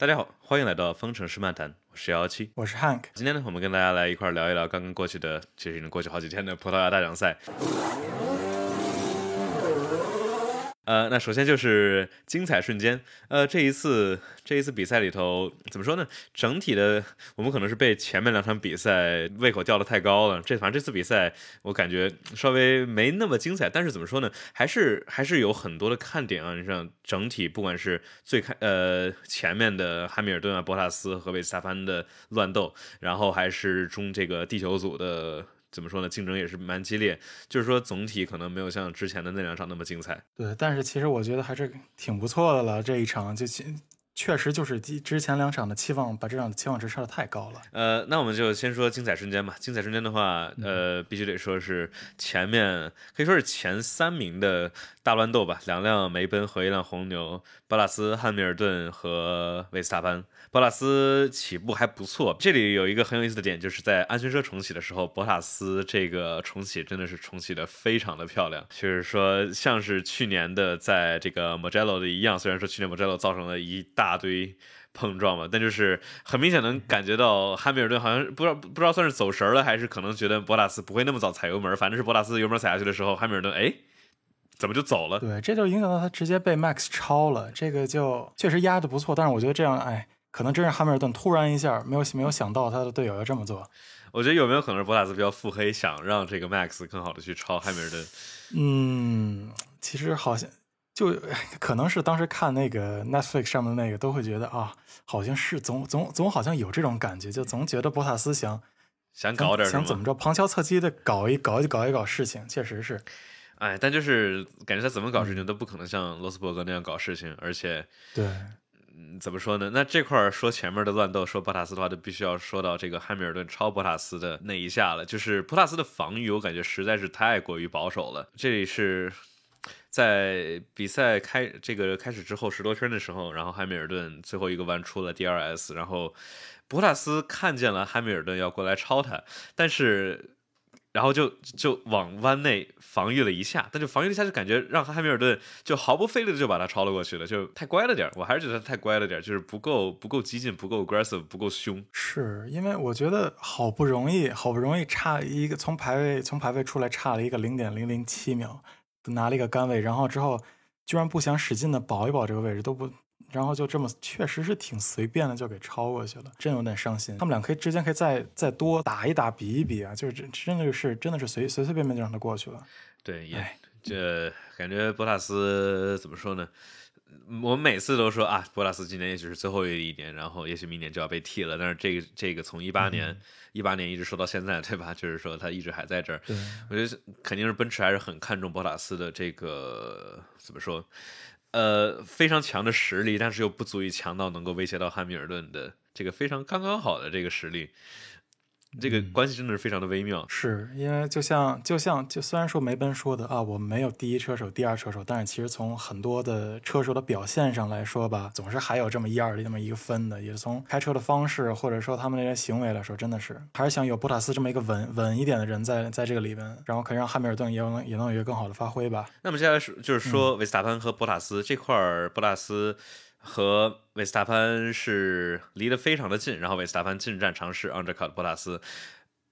大家好，欢迎来到方程式漫谈，我是幺幺七，我是 Hank。今天呢，我们跟大家来一块儿聊一聊刚刚过去的，其实已经过去好几天的葡萄牙大奖赛。呃，那首先就是精彩瞬间。呃，这一次这一次比赛里头怎么说呢？整体的我们可能是被前面两场比赛胃口吊得太高了。这反正这次比赛我感觉稍微没那么精彩，但是怎么说呢？还是还是有很多的看点啊。你像整体不管是最开呃前面的汉密尔顿啊、博塔斯和维斯塔潘的乱斗，然后还是中这个地球组的。怎么说呢？竞争也是蛮激烈，就是说总体可能没有像之前的那两场那么精彩。对，但是其实我觉得还是挺不错的了。这一场就确实就是之前两场的期望，把这场的期望值设的太高了。呃，那我们就先说精彩瞬间吧。精彩瞬间的话，呃，必须得说是前面可以说是前三名的大乱斗吧，两辆梅奔和一辆红牛，博拉斯、汉密尔顿和维斯塔潘。博塔斯起步还不错，这里有一个很有意思的点，就是在安全车重启的时候，博塔斯这个重启真的是重启的非常的漂亮，就是说像是去年的在这个 Mugello 的一样，虽然说去年 Mugello 造成了一大堆碰撞嘛，但就是很明显能感觉到汉密尔顿好像不知道不知道算是走神了，还是可能觉得博塔斯不会那么早踩油门，反正是博塔斯油门踩下去的时候，汉密尔顿哎怎么就走了？对，这就影响到他直接被 Max 超了，这个就确实压的不错，但是我觉得这样哎。可能真是汉密尔顿突然一下没有没有想到他的队友要这么做。我觉得有没有可能是博塔斯比较腹黑，想让这个 Max 更好的去超汉密尔顿？嗯，其实好像就可能是当时看那个 Netflix 上面的那个，都会觉得啊，好像是总总总好像有这种感觉，就总觉得博塔斯想想搞点想怎么着旁敲侧击的搞一搞一搞一搞事情，确实是。哎，但就是感觉他怎么搞事情都不可能像罗斯伯格那样搞事情，而且对。嗯怎么说呢？那这块说前面的乱斗，说博塔斯的话，就必须要说到这个汉密尔顿超博塔斯的那一下了。就是博塔斯的防御，我感觉实在是太过于保守了。这里是在比赛开这个开始之后十多圈的时候，然后汉密尔顿最后一个弯出了 DRS，然后博塔斯看见了汉密尔顿要过来超他，但是。然后就就往弯内防御了一下，但就防御了一下，就感觉让汉密尔顿就毫不费力的就把他超了过去了，就太乖了点我还是觉得太乖了点就是不够不够激进，不够 aggressive，不够凶。是因为我觉得好不容易好不容易差一个从排位从排位出来差了一个零点零零七秒，拿了一个杆位，然后之后居然不想使劲的保一保这个位置都不。然后就这么，确实是挺随便的，就给超过去了，真有点伤心。他们俩可以之间可以再再多打一打，比一比啊，就是真真的是真的是随随随便便就让他过去了。对，也这感觉博塔斯怎么说呢？我们每次都说啊，博塔斯今年也许是最后一年，然后也许明年就要被替了。但是这个这个从一八年一八年一直说到现在，对吧？就是说他一直还在这儿。我觉得肯定是奔驰还是很看重博塔斯的这个怎么说？呃，非常强的实力，但是又不足以强到能够威胁到汉密尔顿的这个非常刚刚好的这个实力。这个关系真的是非常的微妙，是因为就像就像就虽然说梅奔说的啊，我没有第一车手、第二车手，但是其实从很多的车手的表现上来说吧，总是还有这么一二的这么一个分的。也是从开车的方式或者说他们那些行为来说，真的是还是想有博塔斯这么一个稳稳一点的人在在这个里边，然后可以让汉密尔顿也能也能有一个更好的发挥吧。那么接下来是就是说维斯塔潘和博塔斯这块儿，博塔斯。和维斯塔潘是离得非常的近，然后维斯塔潘近战尝试 undercut 博塔斯，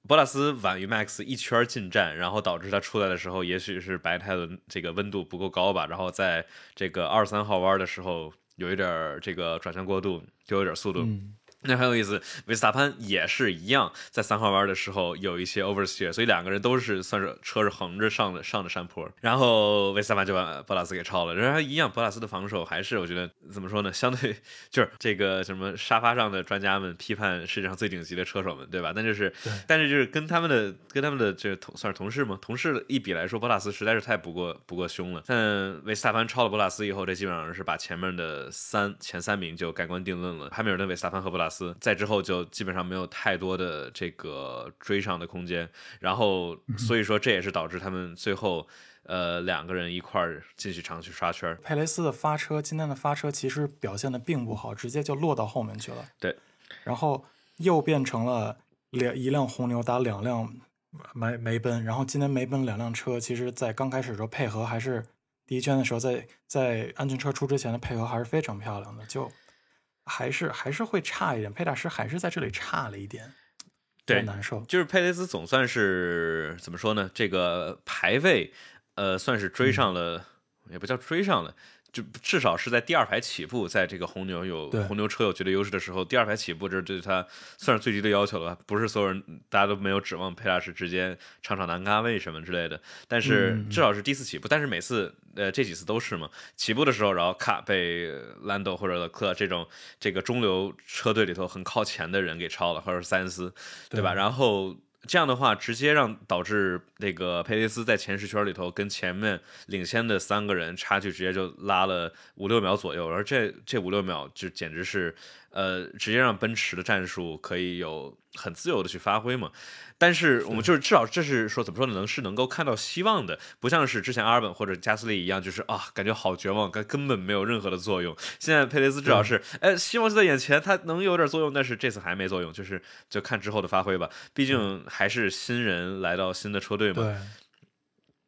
博塔斯晚于 Max 一圈近战，然后导致他出来的时候，也许是白胎的这个温度不够高吧，然后在这个二三号弯的时候有一点这个转向过度，就有点速度。那很有意思，维斯塔潘也是一样，在三号弯的时候有一些 oversteer，所以两个人都是算是车是横着上的上的山坡，然后维斯塔潘就把博拉斯给超了。然后一样，博拉斯的防守还是我觉得怎么说呢？相对 就是这个什么沙发上的专家们批判世界上最顶级的车手们，对吧？但就是，但是就是跟他们的跟他们的这同算是同事吗？同事一比来说，博拉斯实在是太不过不过凶了。但维斯塔潘超了博拉斯以后，这基本上是把前面的三前三名就盖棺定论了。汉密尔顿、维斯塔潘和博拉。斯在之后就基本上没有太多的这个追上的空间，然后所以说这也是导致他们最后呃两个人一块儿继续长去刷圈。佩雷斯的发车今天的发车其实表现的并不好，直接就落到后面去了。对，然后又变成了两一辆红牛打两辆梅梅奔，然后今天梅奔两辆车其实在刚开始的时候配合还是第一圈的时候在在安全车出之前的配合还是非常漂亮的，就。还是还是会差一点，佩大师还是在这里差了一点，对，难受。就是佩雷斯总算是怎么说呢？这个排位，呃，算是追上了，也不叫追上了。就至少是在第二排起步，在这个红牛有红牛车有绝对优势的时候，第二排起步这对他算是最低的要求了吧？不是所有人大家都没有指望佩拉什直接场场难咖位什么之类的，但是至少是第一次起步。但是每次呃这几次都是嘛，起步的时候然后卡被兰多或者勒克这种这个中流车队里头很靠前的人给超了，或者是塞恩斯，对吧？然后。这样的话，直接让导致那个佩雷斯在前十圈里头跟前面领先的三个人差距直接就拉了五六秒左右，而这这五六秒就简直是，呃，直接让奔驰的战术可以有很自由的去发挥嘛。但是我们就是至少这是说怎么说呢？能是能够看到希望的，不像是之前阿尔本或者加斯利一样，就是啊，感觉好绝望，根根本没有任何的作用。现在佩雷斯至少是，哎，希望就在眼前，他能有点作用，但是这次还没作用，就是就看之后的发挥吧。毕竟还是新人来到新的车队嘛。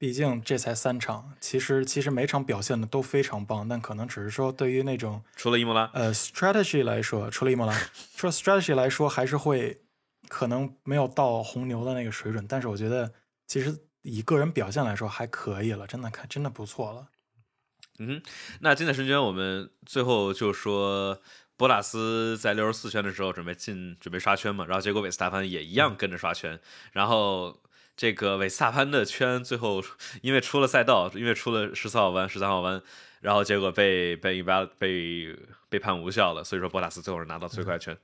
对，毕竟这才三场，其实其实每场表现的都非常棒，但可能只是说对于那种除了伊莫拉，呃，strategy 来说，除了伊莫拉，除了 strategy 来说，还是会。可能没有到红牛的那个水准，但是我觉得其实以个人表现来说还可以了，真的看真的不错了。嗯，那精彩瞬间我们最后就说，博拉斯在六十四圈的时候准备进准备刷圈嘛，然后结果韦斯塔潘也一样跟着刷圈，然后这个韦斯塔潘的圈最后因为出了赛道，因为出了十四号弯、十三号弯，然后结果被被一般被被判无效了，所以说博塔斯最后是拿到最快圈。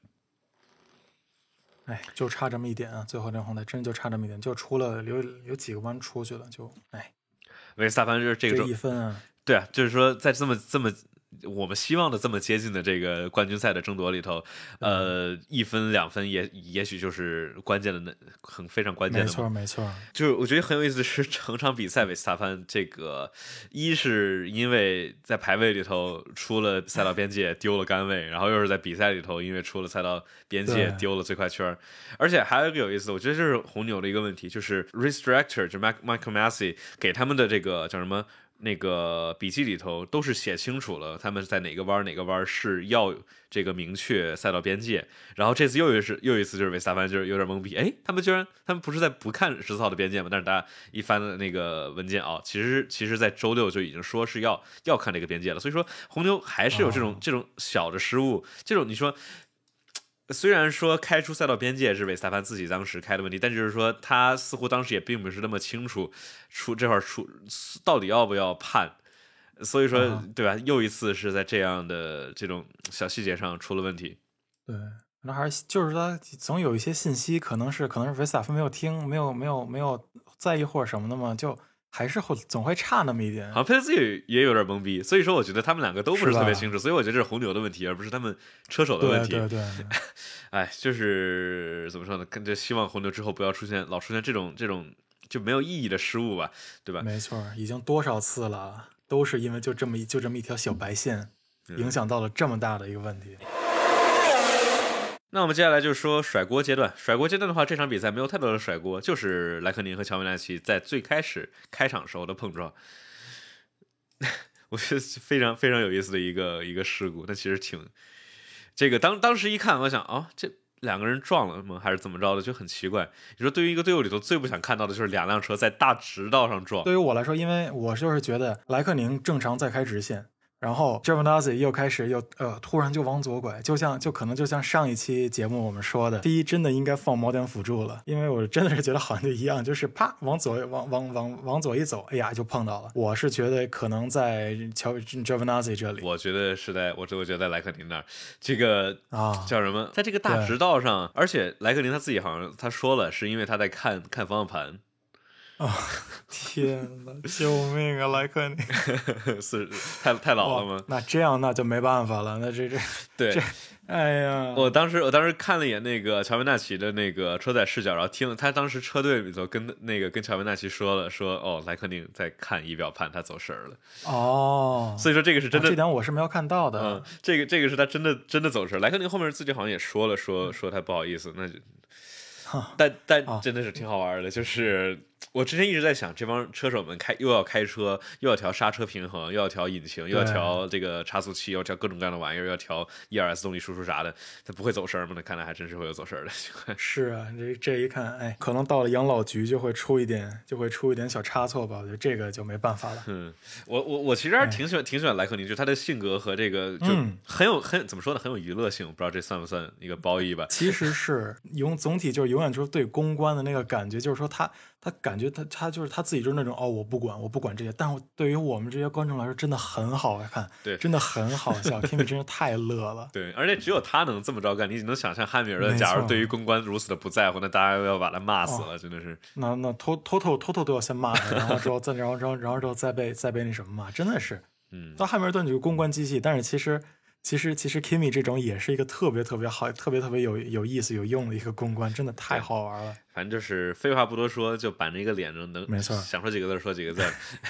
哎，就差这么一点啊！最后这红台真就差这么一点，就出了有有几个弯出去了，就哎，维斯塔潘就是这个一分啊，对啊，就是说在这么这么。我们希望的这么接近的这个冠军赛的争夺里头，呃，一分两分也也许就是关键的那很非常关键的。没错没错，就是我觉得很有意思的是，整场比赛维斯塔潘这个一是因为在排位里头出了赛道边界丢了杆位，然后又是在比赛里头因为出了赛道边界丢了最快圈，而且还有一个有意思，我觉得这是红牛的一个问题，就是 race director 就 Mike Michael Massey 给他们的这个叫什么？那个笔记里头都是写清楚了，他们在哪个弯哪个弯是要这个明确赛道边界。然后这次又一次又一次就是维斯塔潘就是有点懵逼，哎，他们居然他们不是在不看十四号的边界吗？但是大家一翻的那个文件啊，其实其实在周六就已经说是要要看这个边界了。所以说红牛还是有这种这种小的失误，这种你说。虽然说开出赛道边界是维斯塔潘自己当时开的问题，但就是说他似乎当时也并不是那么清楚出这块出到底要不要判，所以说对吧？又一次是在这样的这种小细节上出了问题。对，那还是就是说总有一些信息可能是可能是维斯塔潘没有听，没有没有没有在意或者什么的嘛，就。还是会总会差那么一点，好像佩雷斯也也有点懵逼，所以说我觉得他们两个都不是特别清楚，所以我觉得这是红牛的问题，而不是他们车手的问题。对对 对，哎，就是怎么说呢？跟着希望红牛之后不要出现老出现这种这种就没有意义的失误吧，对吧？没错，已经多少次了，都是因为就这么一就这么一条小白线，影响到了这么大的一个问题。那我们接下来就说甩锅阶段。甩锅阶段的话，这场比赛没有太多的甩锅，就是莱克宁和乔维纳奇在最开始开场时候的碰撞。我觉得非常非常有意思的一个一个事故。但其实挺这个当当时一看，我想啊，这两个人撞了吗？还是怎么着的？就很奇怪。你说对于一个队伍里头最不想看到的就是两辆车在大直道上撞。对于我来说，因为我就是觉得莱克宁正常在开直线。然后 j e r v a z z i 又开始又呃，突然就往左拐，就像就可能就像上一期节目我们说的，第一真的应该放锚点辅助了，因为我真的是觉得好像就一样，就是啪往左往往往往左一走，哎呀就碰到了。我是觉得可能在乔 j e r v a z z i 这里，我觉得是在我我觉得在莱克宁那儿，这个啊。叫什么，在这个大直道上，而且莱克宁他自己好像他说了，是因为他在看看方向盘。啊！天哪！救命啊！莱克宁 是太太老了吗？那这样那就没办法了。那这这 对，哎呀！我当时我当时看了一眼那个乔维纳奇的那个车载视角，然后听他当时车队里头跟那个跟乔维纳奇说了，说哦，莱克宁在看仪表盘，他走神了。哦，所以说这个是真的，这点我是没有看到的。嗯，这个这个是他真的真的走神。莱克宁后面自己好像也说了，说说他不好意思，那就。但但真的是挺好玩的，就是我之前一直在想，这帮车手们开又要开车，又要调刹车平衡，又要调引擎，又要调这个差速器，又要调各种各样的玩意儿，要调 E R S 动力输出啥的，他不会走神吗？那看来还真是会有走神的。是啊，这这一看，哎，可能到了养老局就会出一点，就会出一点小差错吧？我觉得这个就没办法了。嗯，我我我其实还是挺喜欢挺喜欢莱克宁，就他的性格和这个就很有很怎么说呢，很有娱乐性。不知道这算不算一个褒义吧？其实是 永总体就是永远就是对公关的那个感觉，就是说他他感觉他他就是他。自己就是那种哦，我不管，我不管这些。但对于我们这些观众来说，真的很好看，对，真的很好笑。Kimi 真是太乐了，对，而且只有他能这么着干。你能想象汉密尔顿，假如对于公关如此的不在乎，那大家要把他骂死了，真的是。那那偷偷偷偷偷都要先骂他，然后之后再然后然后然后之后再被再被那什么骂，真的是。嗯，到汉密尔顿就是公关机器，但是其实。其实，其实 Kimi 这种也是一个特别特别好、特别特别有有意思、有用的一个公关，真的太好玩了。反正就是废话不多说，就板着一个脸，能能没错，想说几个字说几个字。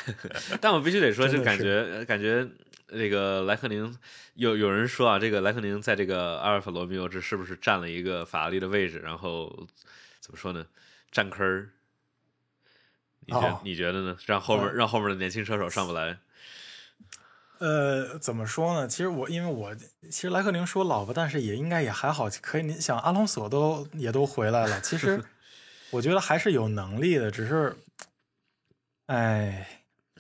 但我必须得说，就感觉感觉这个莱克宁有有人说啊，这个莱克宁在这个阿尔法罗密欧这是不是占了一个法拉利的位置？然后怎么说呢？占坑儿？你觉你觉得呢？让后面让后面的年轻车手上不来？呃，怎么说呢？其实我因为我其实莱克宁说老婆，但是也应该也还好，可以。你想阿隆索都也都回来了，其实 我觉得还是有能力的，只是，哎，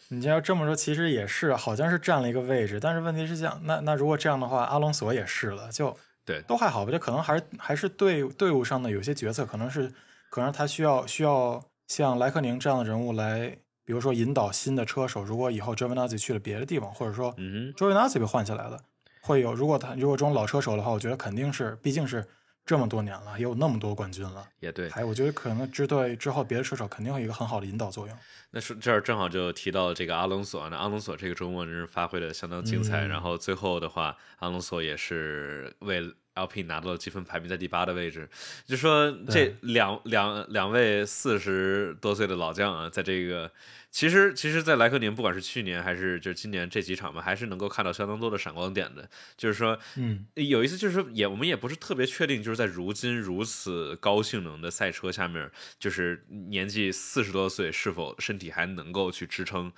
你要这么说，其实也是，好像是占了一个位置。但是问题是这样，那那如果这样的话，阿隆索也是了，就对，都还好吧。就可能还是还是队队伍上的有些决策，可能是可能他需要需要像莱克宁这样的人物来。比如说引导新的车手，如果以后 Giovinazzi 去了别的地方，或者说 Giovinazzi 被换下来了，会有如果他如果这种老车手的话，我觉得肯定是，毕竟是这么多年了，也有那么多冠军了，也对。还我觉得可能支队之后别的车手肯定会有一个很好的引导作用。那是这儿正好就提到这个阿隆索，那阿隆索这个周末真是发挥的相当精彩，然后最后的话，阿隆索也是为 LP 拿到了积分排名在第八的位置，就说这两两两位四十多岁的老将啊，在这个。其实，其实，在莱克宁，不管是去年还是就是今年这几场吧，还是能够看到相当多的闪光点的。就是说，嗯，有一次就是也我们也不是特别确定，就是在如今如此高性能的赛车下面，就是年纪四十多岁是否身体还能够去支撑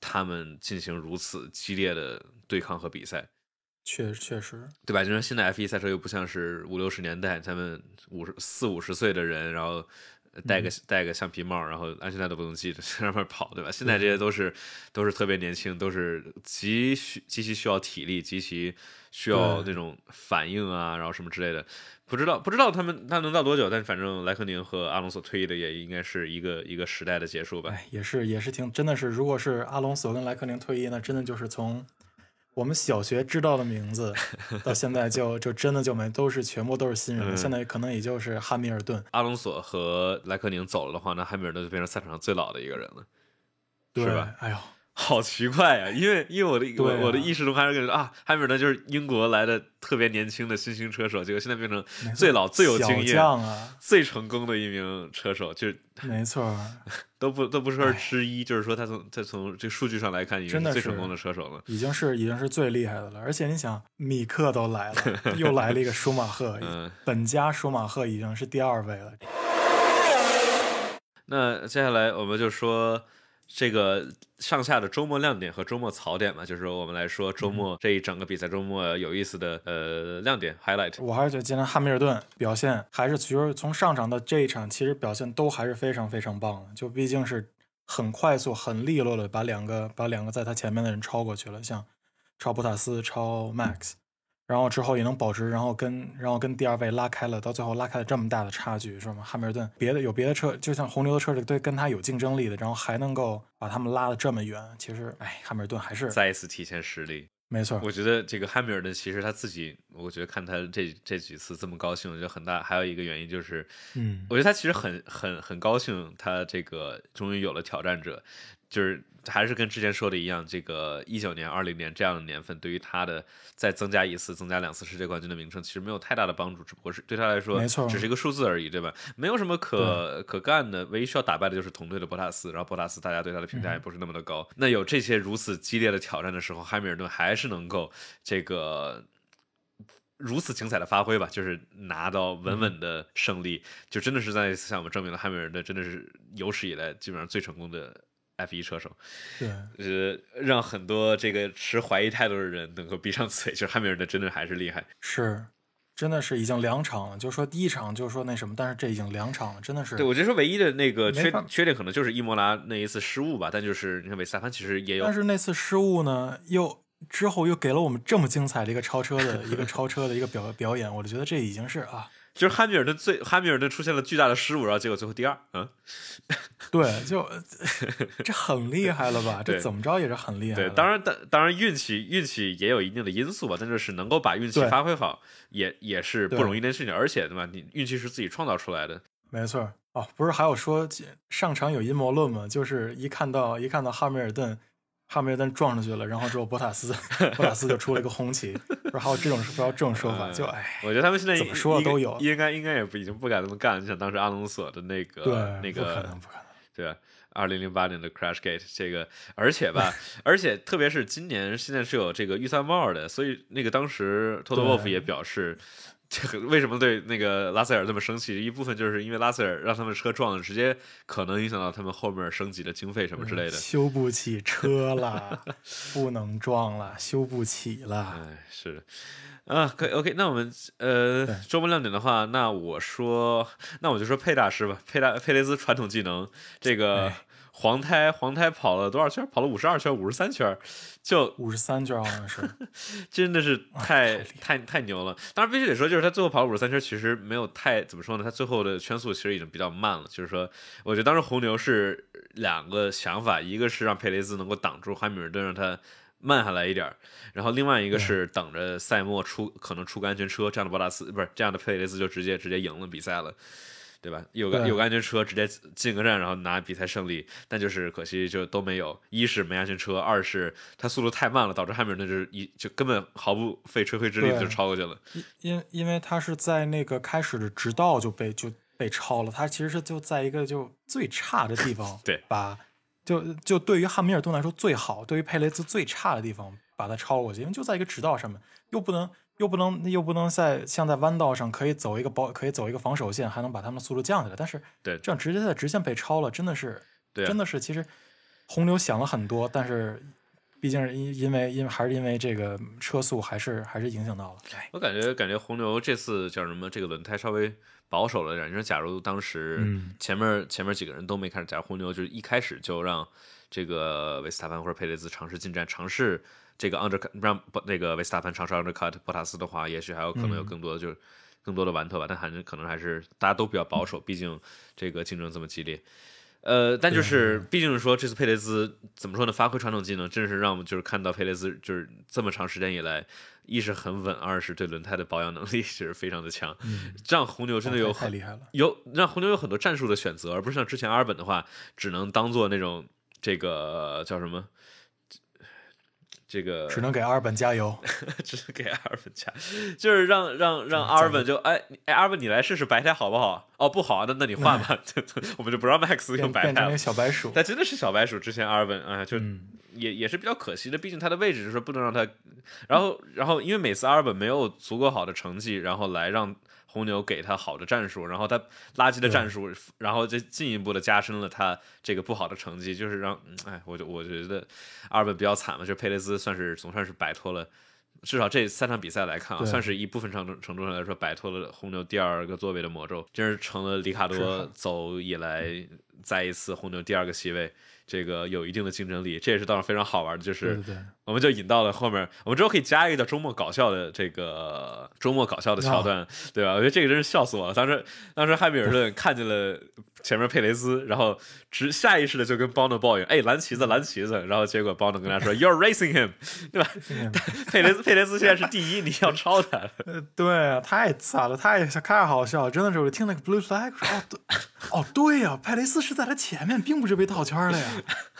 他们进行如此激烈的对抗和比赛。确确实，对吧？就说现在 F 一赛车又不像是五六十年代，他们五十四五十岁的人，然后。戴个戴个橡皮帽，然后安全带都不能系着，在那边跑，对吧？现在这些都是都是特别年轻，都是极需极其需要体力，极其需要那种反应啊，然后什么之类的。不知道不知道他们他能到多久，但反正莱克宁和阿隆索退役的也应该是一个一个时代的结束吧。也是也是挺真的是，如果是阿隆索跟莱克宁退役，那真的就是从。我们小学知道的名字，到现在就就真的就没都是全部都是新人，现在可能也就是汉密尔顿、阿隆索和莱克宁走了的话，那汉密尔顿就变成赛场上最老的一个人了，是吧？哎呦。好奇怪呀，因为因为我的我我的意识中还是感觉啊，汉密尔顿就是英国来的特别年轻的新兴车手，结果现在变成最老最有经验啊，最成功的一名车手，就是 没错，都不都不说是之一，就是说他从他从这数据上来看，已经是最成功的车手了，已经是已经是最厉害的了。而且你想，米克都来了，又来了一个舒马赫，本家舒马赫已经是第二位了。那接下来我们就说。这个上下的周末亮点和周末槽点嘛，就是说我们来说周末这一整个比赛周末有意思的呃亮点 highlight。我还是觉得今天汉密尔顿表现还是其实从上场到这一场，其实表现都还是非常非常棒的。就毕竟是很快速、很利落的把两个把两个在他前面的人超过去了，像超博塔斯、超 Max。然后之后也能保持，然后跟然后跟第二位拉开了，到最后拉开了这么大的差距，是吗？汉密尔顿别的有别的车，就像红牛的车是对跟他有竞争力的，然后还能够把他们拉得这么远，其实，哎，汉密尔顿还是再一次体现实力。没错，我觉得这个汉密尔顿其实他自己，我觉得看他这这几次这么高兴，我觉得很大还有一个原因就是，嗯，我觉得他其实很很很高兴，他这个终于有了挑战者。就是还是跟之前说的一样，这个一九年、二零年这样的年份，对于他的再增加一次、增加两次世界冠军的名称，其实没有太大的帮助，只不过是对他来说，没错，只是一个数字而已，对吧？没有什么可可干的，唯一需要打败的就是同队的博塔斯，然后博塔斯大家对他的评价也不是那么的高。那有这些如此激烈的挑战的时候，汉密尔顿还是能够这个如此精彩的发挥吧，就是拿到稳稳的胜利，就真的是在向我们证明了汉密尔顿真的是有史以来基本上最成功的 F 一车手。对，呃，让很多这个持怀疑态度的人能够闭上嘴，就是汉密尔顿真的还是厉害。是，真的是已经两场了，就是说第一场就是说那什么，但是这已经两场了，真的是。对，我觉得说唯一的那个缺缺点可能就是伊莫拉那一次失误吧，但就是你看维斯塔潘其实也有但是那次失误呢，又之后又给了我们这么精彩的一个超车的 一个超车的一个表表演，我就觉得这已经是啊，就是汉密尔顿最汉密尔顿出现了巨大的失误，然后结果最后第二，嗯，对，就这很厉害了吧？这怎么着也是很厉害对，了。当然当当然运气运气也有一定的因素吧，但就是能够把运气发挥好，也也是不容易的事情，而且对吧？你运气是自己创造出来的，没错哦，不是还有说上场有阴谋论吗？就是一看到一看到汉密尔顿，哈梅尔顿撞上去了，然后之后博塔斯 博塔斯就出了一个红旗，然后还有这种不知道这种说法？就哎，我觉得他们现在怎么说都有应该应该也不已经不敢这么干。你想当时阿隆索的那个对，那不可个能不可能。对吧？二零零八年的 Crashgate 这个，而且吧，而且特别是今年现在是有这个预算帽的，所以那个当时托托沃夫对也表示，这 个为什么对那个拉塞尔这么生气？一部分就是因为拉塞尔让他们车撞了，直接可能影响到他们后面升级的经费什么之类的。修不起车了，不能撞了，修不起了。哎，是的，啊，可以 OK，那我们呃周末亮点的话，那我说，那我就说佩大师吧，佩大佩雷兹传统技能，这个哎黄胎黄胎跑了多少圈？跑了五十二圈，五十三圈，就五十三圈好像是，真的是太太太太牛了。当然必须得说，就是他最后跑了五十三圈，其实没有太怎么说呢，他最后的圈速其实已经比较慢了。就是说，我觉得当时红牛是两个想法，一个是让佩雷兹能够挡住汉密尔顿，让他慢下来一点儿，然后另外一个是等着赛末出可能出个安全车，这样的博拉斯不是这样的佩雷斯就直接直接赢了比赛了。对吧？有个有个安全车，直接进个站，然后拿比赛胜利。但就是可惜就都没有，一是没安全车，二是他速度太慢了，导致汉密尔顿就是一就根本毫不费吹灰之力就超过去了。因因因为他是在那个开始的直道就被就被超了，他其实是就在一个就最差的地方，对把就就对于汉密尔顿来说最好，对于佩雷兹最差的地方把他超过去，因为就在一个直道上面，又不能又不能又不能在像在弯道上可以走一个保可以走一个防守线，还能把他们的速度降下来，但是对这样直接在直线被超了，真的是对啊真的是其实红牛想了很多，但是。毕竟是因因为因为还是因为这个车速还是还是影响到了，哎，我感觉感觉红牛这次叫什么？这个轮胎稍微保守了点。你说，假如当时嗯前面、前面几个人都没开始，假如红牛就是一开始就让这个维斯塔潘或者佩雷兹尝试进站，尝试这个 under 让不那个维斯塔潘尝试 undercut 博塔斯的话，也许还有可能有嗯更多的就是更多的玩头吧。但还是可能还是大家都比较保守，毕竟这个竞争这么激烈。呃，但就是，毕竟说这次佩雷兹怎么说呢？发挥传统技能，真是让我们就是看到佩雷兹就是这么长时间以来，一是很稳，二是对轮胎的保养能力 其实非常的强，这样红牛真的有很厉害了。有让红牛有很多战术的选择，而不是像之前阿尔本的话，只能当做那种这个叫什么，这个只能给阿尔本加油。只能给阿尔本加，就是让让让阿尔本就哎哎阿尔本你来试试白胎好不好？哦不好啊，那那你换吧，我们就不让 Max 用白胎了变变成那个。小白鼠。但真的是小白鼠，之前阿尔本啊，就嗯，也也是比较可惜的，毕竟他的位置就是不能让他，然后然后因为每次阿尔本没有足够好的成绩，然后来让红牛给他好的战术，然后他垃圾的战术，然后就进一步的加深了他这个不好的成绩，就是让嗯哎，我就我觉得阿尔本比较惨嘛，就佩雷兹算是总算是摆脱了。至少这三场比赛来看啊，算是一部分程度程度上来说摆脱了红牛第二个座位的魔咒，真是成了里卡多啊走以来再一次红牛第二个席位，这个有一定的竞争力。这也是当然非常好玩的，就是我们就引到了后面，我们之后可以加一个叫周末搞笑的这个周末搞笑的桥段，对吧？我觉得这个真是笑死我了。当时当时汉密尔顿看见了前面佩雷斯，然后直下意识的就跟邦诺抱怨：“哎，蓝旗子，蓝旗子。”然后结果邦诺跟他说：“You're racing him，对吧？佩雷斯佩雷斯现在是第一，你要超他。呃，对啊，太惨了，太太好笑了，真的是我听那个 blue flag，说 哦，对呀，佩雷斯是在他前面，并不是被套圈的呀。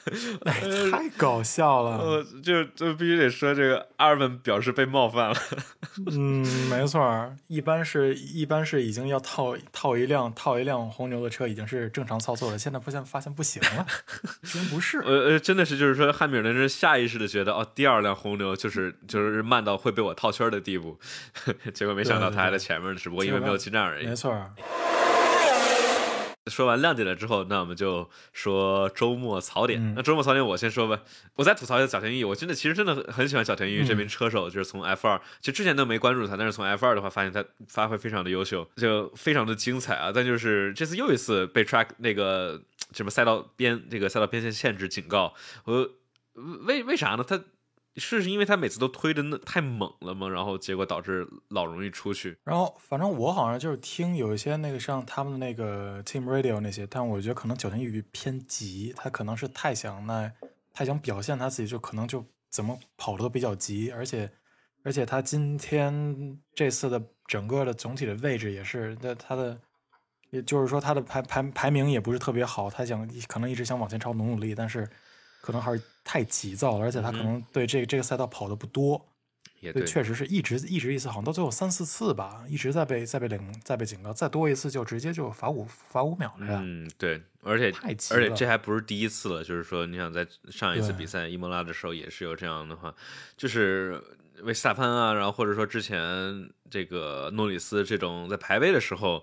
哎，太搞笑了。呃，就就必须得说，这个阿尔文表示被冒犯了。嗯，没错，一般是一般是已经要套套一辆套一辆红牛的车，已经是正常操作了。现在不现发现不行了，居然不是。呃呃，真的是就是说，汉密尔顿是下意识的觉得，哦，第二辆红牛就是就是慢到会被我套圈的地步。结果没想到他还在前面，只不过因为没有进站而已。没错。说完亮点了之后，那我们就说周末槽点。那周末槽点我先说吧。我再吐槽一下小田裕，我真的其实真的很喜欢小田裕这名车手，就是从 F 二，就之前都没关注他，但是从 F 二的话，发现他发挥非常的优秀，就非常的精彩啊。但就是这次又一次被 track 那个什么赛道边这个赛道边线限制警告，我为为啥呢？他。是是因为他每次都推的那太猛了吗？然后结果导致老容易出去。然后反正我好像就是听有一些那个像他们的那个 Team Radio 那些，但我觉得可能九田玉偏急，他可能是太想那太想表现他自己，就可能就怎么跑的都比较急，而且而且他今天这次的整个的总体的位置也是，那他的也就是说他的排排排名也不是特别好，他想可能一直想往前超努努力，但是。可能还是太急躁了，而且他可能对这个这个赛道跑的不多，也对，确实是一直一直一次，好像到最后三四次吧，一直在被在被领在被警告，再多一次就直接就罚五罚五秒了呀。嗯，对，而且太急而且这还不是第一次了，就是说，你想在上一次比赛伊莫拉的时候也是有这样的话，就是维斯塔潘啊，然后或者说之前这个诺里斯这种在排位的时候。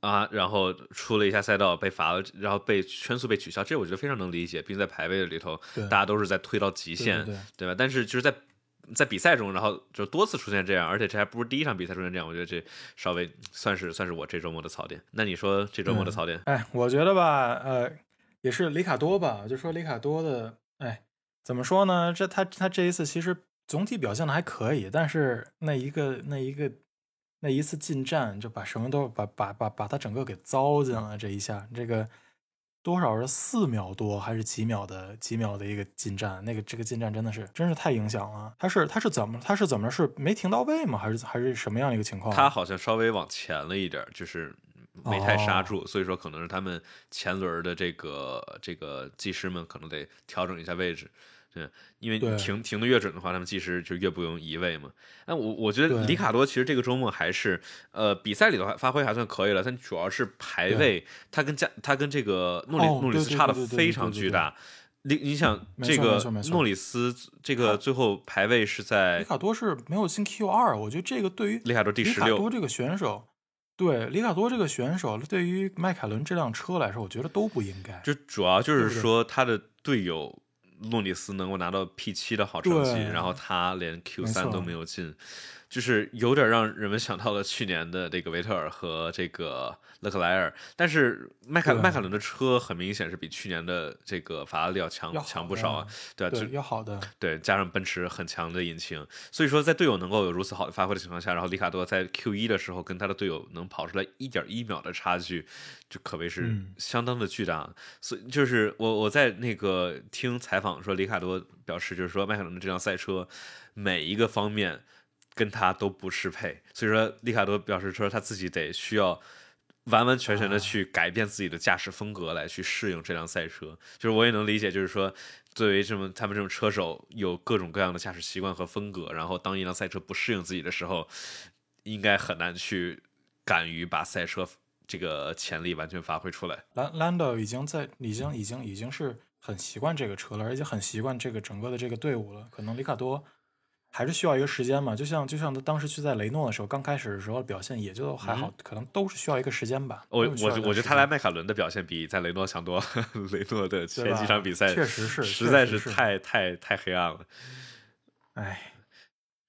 啊，然后出了一下赛道被罚了，然后被圈速被取消，这我觉得非常能理解。并在排位里头，大家都是在推到极限，对吧？但是就是在在比赛中，然后就多次出现这样，而且这还不是第一场比赛出现这样，我觉得这稍微算是算是我这周末的槽点。那你说这周末的槽点？哎，我觉得吧，呃，也是里卡多吧，就说里卡多的，哎，怎么说呢？这他他这一次其实总体表现的还可以，但是那一个那一个。那一次进站就把什么都把把把把他整个给糟践了。这一下，这个多少是四秒多还是几秒的几秒的一个进站？那个这个进站真的是真是太影响了。他是他是怎么他是怎么是没停到位吗？还是还是什么样一个情况？他好像稍微往前了一点，就是没太刹住，所以说可能是他们前轮的这个这个技师们可能得调整一下位置。对，因为停停的越准的话，他们计时就越不用移位嘛。那我我觉得里卡多其实这个周末还是呃比赛里的话发挥还算可以了，但主要是排位，他跟加他跟这个诺里诺里斯差的非常巨大。你你想这个诺里斯这个最后排位是在里卡多是没有进 Q 二，我觉得这个对于里卡多第十六，多这个选手，对里卡多这个选手对于迈凯伦这辆车来说，我觉得都不应该。就主要就是说他的队友。诺里斯能够拿到 P 七的好成绩，然后他连 Q 三都没有进。就是有点让人们想到了去年的这个维特尔和这个勒克莱尔，但是迈凯迈凯伦的车很明显是比去年的这个法拉利要强强不少啊，对对，要好的，对，加上奔驰很强的引擎，所以说在队友能够有如此好的发挥的情况下，然后里卡多在 Q 一的时候跟他的队友能跑出来一点一秒的差距，就可谓是相当的巨大。所以就是我我在那个听采访说，里卡多表示就是说迈凯伦的这辆赛车每一个方面。跟他都不适配，所以说利卡多表示说他自己得需要完完全全的去改变自己的驾驶风格来去适应这辆赛车。就是我也能理解，就是说作为这么他们这种车手有各种各样的驾驶习惯和风格，然后当一辆赛车不适应自己的时候，应该很难去敢于把赛车这个潜力完全发挥出来。兰兰德已经在已经已经已经是很习惯这个车了，而且很习惯这个整个的这个队伍了。可能里卡多。还是需要一个时间嘛，就像就像他当时去在雷诺的时候，刚开始的时候表现也就还好，可能都是需要一个时间吧。我我我觉得他来迈凯伦的表现比在雷诺强多了。雷诺的前几场比赛确实是，实在是太太太黑暗了。哎，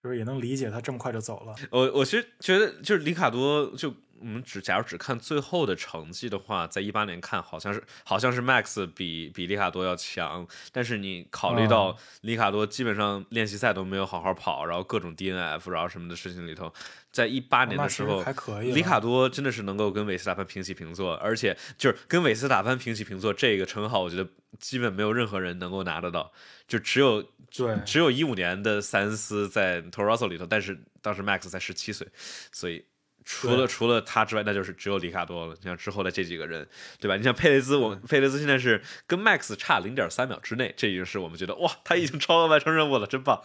就是也能理解他这么快就走了。我我其实觉得就是里卡多就。我们只假如只看最后的成绩的话，在一八年看好像是好像是 Max 比比里卡多要强，但是你考虑到里卡多基本上练习赛都没有好好跑，然后各种 DNF，然后什么的事情里头，在一八年的时候，还可以，里卡多真的是能够跟韦斯塔潘平起平坐，而且就是跟韦斯塔潘平起平坐这个称号，我觉得基本没有任何人能够拿得到，就只有对只有一五年的塞恩斯在 Toro Rosso 里头，但是当时 Max 才十七岁，所以。除了除了他之外，那就是只有里卡多了。你像之后的这几个人，对吧？你像佩雷兹，我佩雷兹现在是跟 Max 差零点三秒之内，这已经是我们觉得哇，他已经超额完成任务了，真棒。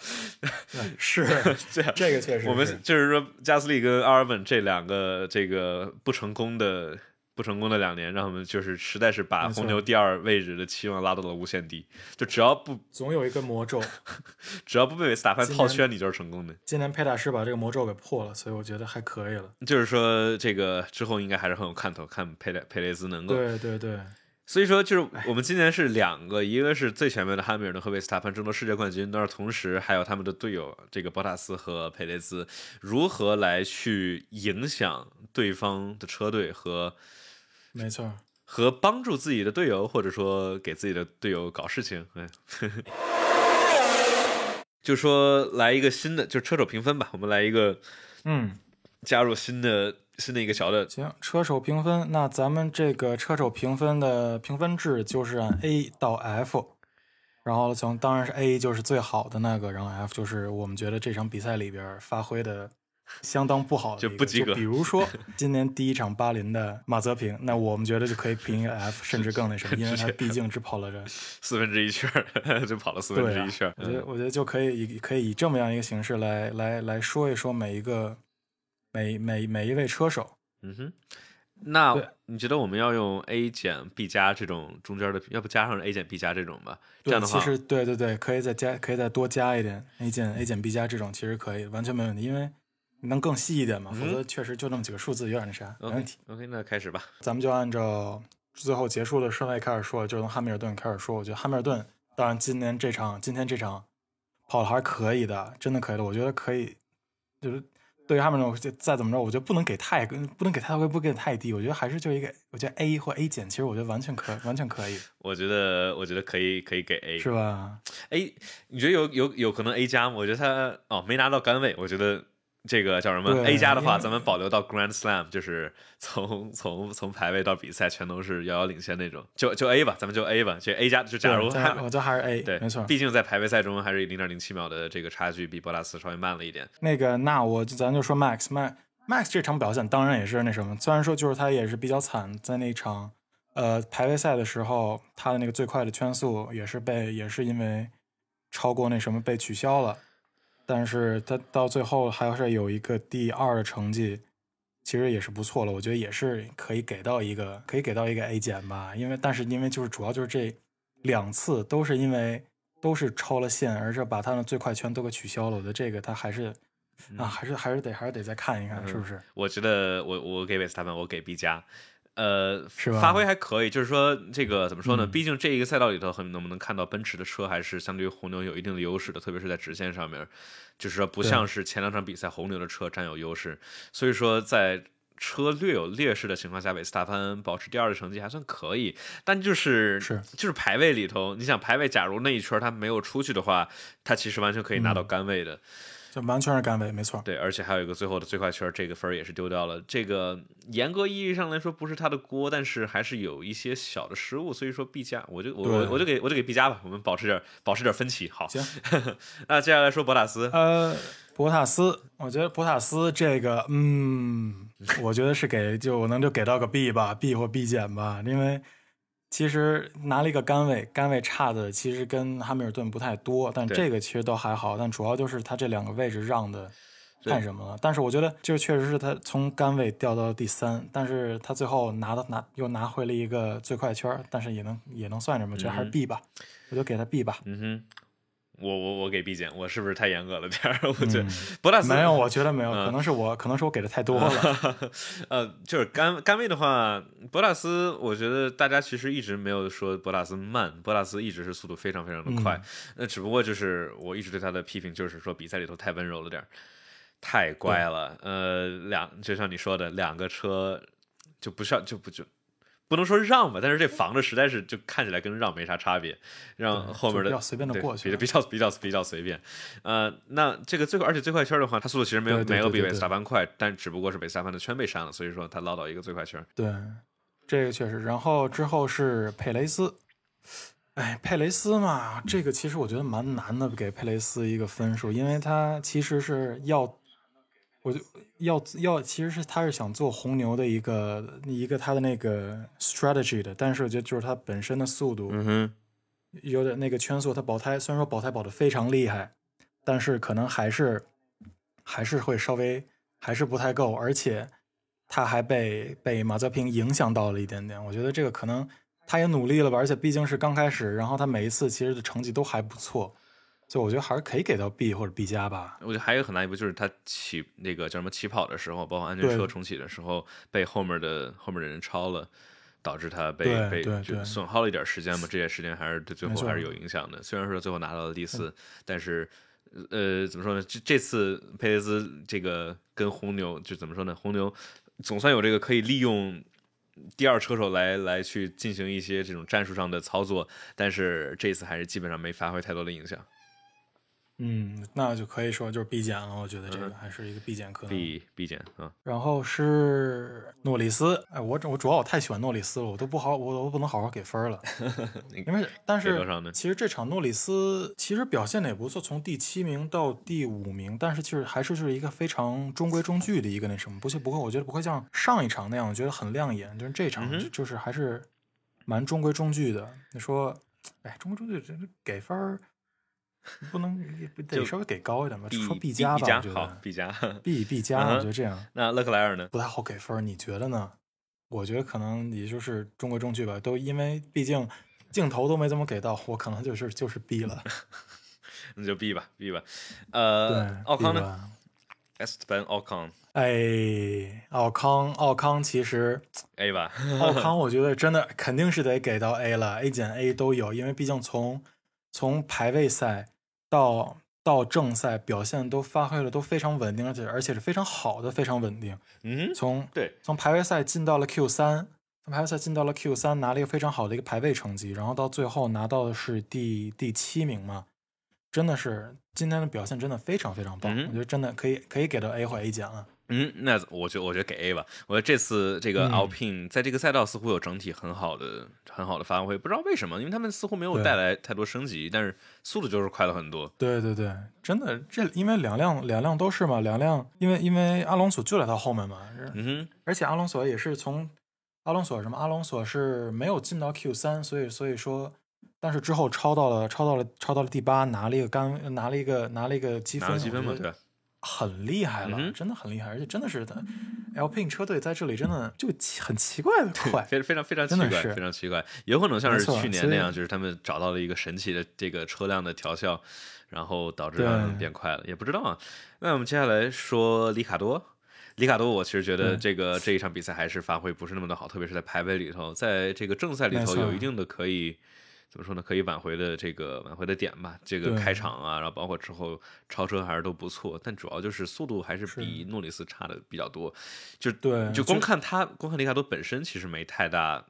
是这样，这个确实，我们就是说加斯利跟阿尔本这两个这个不成功的。不成功的两年，让他们就是实在是把红牛第二位置的期望拉到了无限低。就只要不 总有一个魔咒，只要不被维斯塔潘套圈，你就是成功的。今年佩塔师把这个魔咒给破了，所以我觉得还可以了。就是说，这个之后应该还是很有看头，看佩雷佩雷兹能够。对对对。所以说，就是我们今年是两个，一个是最前面的汉密尔顿和维斯塔潘争夺世界冠军，但是同时还有他们的队友这个博塔斯和佩雷兹如何来去影响对方的车队和。没错，和帮助自己的队友，或者说给自己的队友搞事情，哎，就说来一个新的，就是车手评分吧，我们来一个，嗯，加入新的新的一个小的，行，车手评分，那咱们这个车手评分的评分制就是按 A 到 F，然后从当然是 A 就是最好的那个，然后 F 就是我们觉得这场比赛里边发挥的。相当不好，就不及格。比如说 今年第一场巴林的马泽平，那我们觉得就可以评一个 F，甚至更那什么，因为他毕竟只跑了这四分之一圈，就跑了四分之一圈。我觉得，我觉得就可以以可以以这么样一个形式来来来说一说每一个每每每一位车手。嗯哼，那你觉得我们要用 A 减 B 加这种中间的，要不加上 A 减 B 加这种吧？这样的话，其实对对对，可以再加，可以再多加一点 A 减 A 减 B 加这种，其实可以完全没问题，因为。能更细一点吗？否则确实就那么几个数字，有点那啥，没问题。OK，那开始吧。咱们就按照最后结束的顺位开始说，就从汉密尔顿开始说。我觉得汉密尔顿，当然今年这场，今天这场跑的还是可以的，真的可以的。我觉得可以，就是对于汉密尔顿，再怎么着，我觉得不能给太，不能给太高，不给太低。我觉得还是就一个，我觉得 A 或 A 减，其实我觉得完全可，完全可以。我觉得，我觉得可以，可以给 A，是吧？A，你觉得有有有可能 A 加吗？我觉得他哦，没拿到杆位，我觉得。这个叫什么 A 加的话，咱们保留到 Grand Slam，就是从从从排位到比赛全都是遥遥领先那种，就就 A 吧，咱们就 A 吧，就 A 加。就假如还我这还是 A，对，没错。毕竟在排位赛中还是零点零七秒的这个差距，比博拉斯稍微慢了一点。那个，那我就咱就说 Max，Max Max 这场表现当然也是那什么，虽然说就是他也是比较惨，在那场呃排位赛的时候，他的那个最快的圈速也是被也是因为超过那什么被取消了。但是他到最后还是有一个第二的成绩，其实也是不错了。我觉得也是可以给到一个，可以给到一个 A 减吧。因为但是因为就是主要就是这两次都是因为都是超了线，而是把他的最快圈都给取消了。我觉得这个他还是啊，还是还是得还是得再看一看，是不是？我觉得我我给韦斯他们，我给 B 加。呃，是吧？发挥还可以，就是说这个怎么说呢？毕竟这一个赛道里头，很能不能看到奔驰的车还是相对于红牛有一定的优势的，特别是在直线上面，就是说不像是前两场比赛红牛的车占有优势。所以说在车略有劣势的情况下，维斯塔潘保持第二的成绩还算可以。但就是是就是排位里头，你想排位，假如那一圈他没有出去的话，他其实完全可以拿到杆位的。就完全是杆位，没错。对，而且还有一个最后的最快圈，这个分也是丢掉了。这个严格意义上来说不是他的锅，但是还是有一些小的失误，所以说 B 加，我就我我我就给我就给 B 加吧，我们保持点保持点分歧。好，行。那接下来说博塔斯，呃，博塔斯，我觉得博塔斯这个，嗯，我觉得是给就我能就给到个 B 吧，B 或 B 减吧，因为。其实拿了一个杆位，杆位差的其实跟汉密尔顿不太多，但这个其实都还好。但主要就是他这两个位置让的太什么了。但是我觉得就确实是他从杆位掉到第三，但是他最后拿到拿又拿回了一个最快圈，但是也能也能算什么？觉得还是 B 吧，我就给他 B 吧。嗯哼。我我我给 B 减，我是不是太严格了点儿？我觉得博纳斯没有，我觉得没有，可能是我，可能是我给的太多了。呃，就是甘甘位的话，博纳斯，我觉得大家其实一直没有说博纳斯慢，博纳斯一直是速度非常非常的快。那只不过就是我一直对他的批评就是说比赛里头太温柔了点儿，太乖了。呃，两就像你说的，两个车就不需要就不就。不能说让吧，但是这防着实在是就看起来跟让没啥差别，让后面的比较随便的过去，比较比较比较随便。呃，那这个最快而且最快圈的话，他速度其实没有没有比维斯塔潘快，但只不过是维斯塔潘的圈被删了，所以说他捞到一个最快圈。对，这个确实。然后之后是佩雷斯，哎，佩雷斯嘛，这个其实我觉得蛮难的，给佩雷斯一个分数，因为他其实是要。我就要要，其实是他是想做红牛的一个一个他的那个 strategy 的，但是我觉得就是他本身的速度嗯哼，有点那个圈速，他保胎虽然说保胎保的非常厉害，但是可能还是还是会稍微还是不太够，而且他还被被马泽平影响到了一点点。我觉得这个可能他也努力了吧，而且毕竟是刚开始，然后他每一次其实的成绩都还不错，所以我觉得还是可以给到 B 或者 B 加吧。我觉得还有很大一步就是他起那个叫什么起跑的时候，包括安全车重启的时候，被后面的后面的人超了。导致他被被就损耗了一点时间嘛，这些时间还是对最后还是有影响的。虽然说最后拿到了第四，但是呃，怎么说呢？这这次佩雷兹这个跟红牛就怎么说呢？红牛总算有这个可以利用第二车手来来去进行一些这种战术上的操作，但是这次还是基本上没发挥太多的影响。嗯，那就可以说就是必减了，我觉得这个嗯。还是一个必减可能。B B 减啊，然后是诺里斯，哎，我我主要我太喜欢诺里斯了，我都不好，我都不能好好给分了，因为但是其实这场诺里斯其实表现的也不错，从第七名到第五名，但是其实还是就是一个非常中规中矩的一个那什么，不是不会，我觉得不会像上一场那样，我觉得很亮眼，就是这场嗯就就是还是蛮中规中矩的。你说，哎，中规中矩，这这给分儿不能得稍微给高一点吧说 B 加吧，加我觉得好 B 加。B B 加，我觉得这样。那勒克莱尔呢？不太好给分，你觉得呢？我觉得可能也就是中规中矩吧，都因为毕竟镜头都没怎么给到，我可能就是就是 B 了。那就 B 吧，B 吧。对呃，，奥康呢？？Esteban 奥康哎，奥康，奥康其实 A 吧。奥康，我觉得真的肯定是得给到 A 了，A 减 A 都有，因为毕竟从从排位赛到到正赛表现都发挥的都非常稳定，而且而且是非常好的，非常稳定。嗯，从对，从排位赛进到了 Q 三，从排位赛进到了 Q 三，拿了一个非常好的一个排位成绩，然后到最后拿到的是第第七名嘛，真的是今天的表现真的非常非常棒，嗯我觉得真的可以可以给到 A 或 A 减了。嗯，那我觉我觉得给 A 吧。我觉得这次这个嗯 Alpine 在这个赛道似乎有整体很好的很好的发挥，不知道为什么，因为他们似乎没有带来太多升级，但是速度就是快了很多。对对对，真的这因为两辆两辆都是嘛，两辆因为因为阿隆索就在他后面嘛，嗯哼，而且阿隆索也是从阿隆索什么阿隆索是没有进到 Q 三，所以所以说，但是之后超到了超到了超到了第八，拿了一个杆拿了一个拿了一个积分，积分嘛，对吧？很厉害了，嗯真的很厉害，而且真的是的，Alpine 车队在这里真的就很奇怪的快，非非常非常奇怪，非常奇怪，有可能像是去年那样，就是他们找到了一个神奇的这个车辆的调校，然后导致让他们变快了，也不知道啊。那我们接下来说里卡多。里卡多，我其实觉得这个这一场比赛还是发挥不是那么的好，特别是在排位里头，在这个正赛里头有一定的可以怎么说呢？可以挽回的这个挽回的点吧。这个开场啊，然后包括之后超车还是都不错，但主要就是速度还是是比诺里斯差的比较多。就对就光看他，光看里卡多本身其实没太大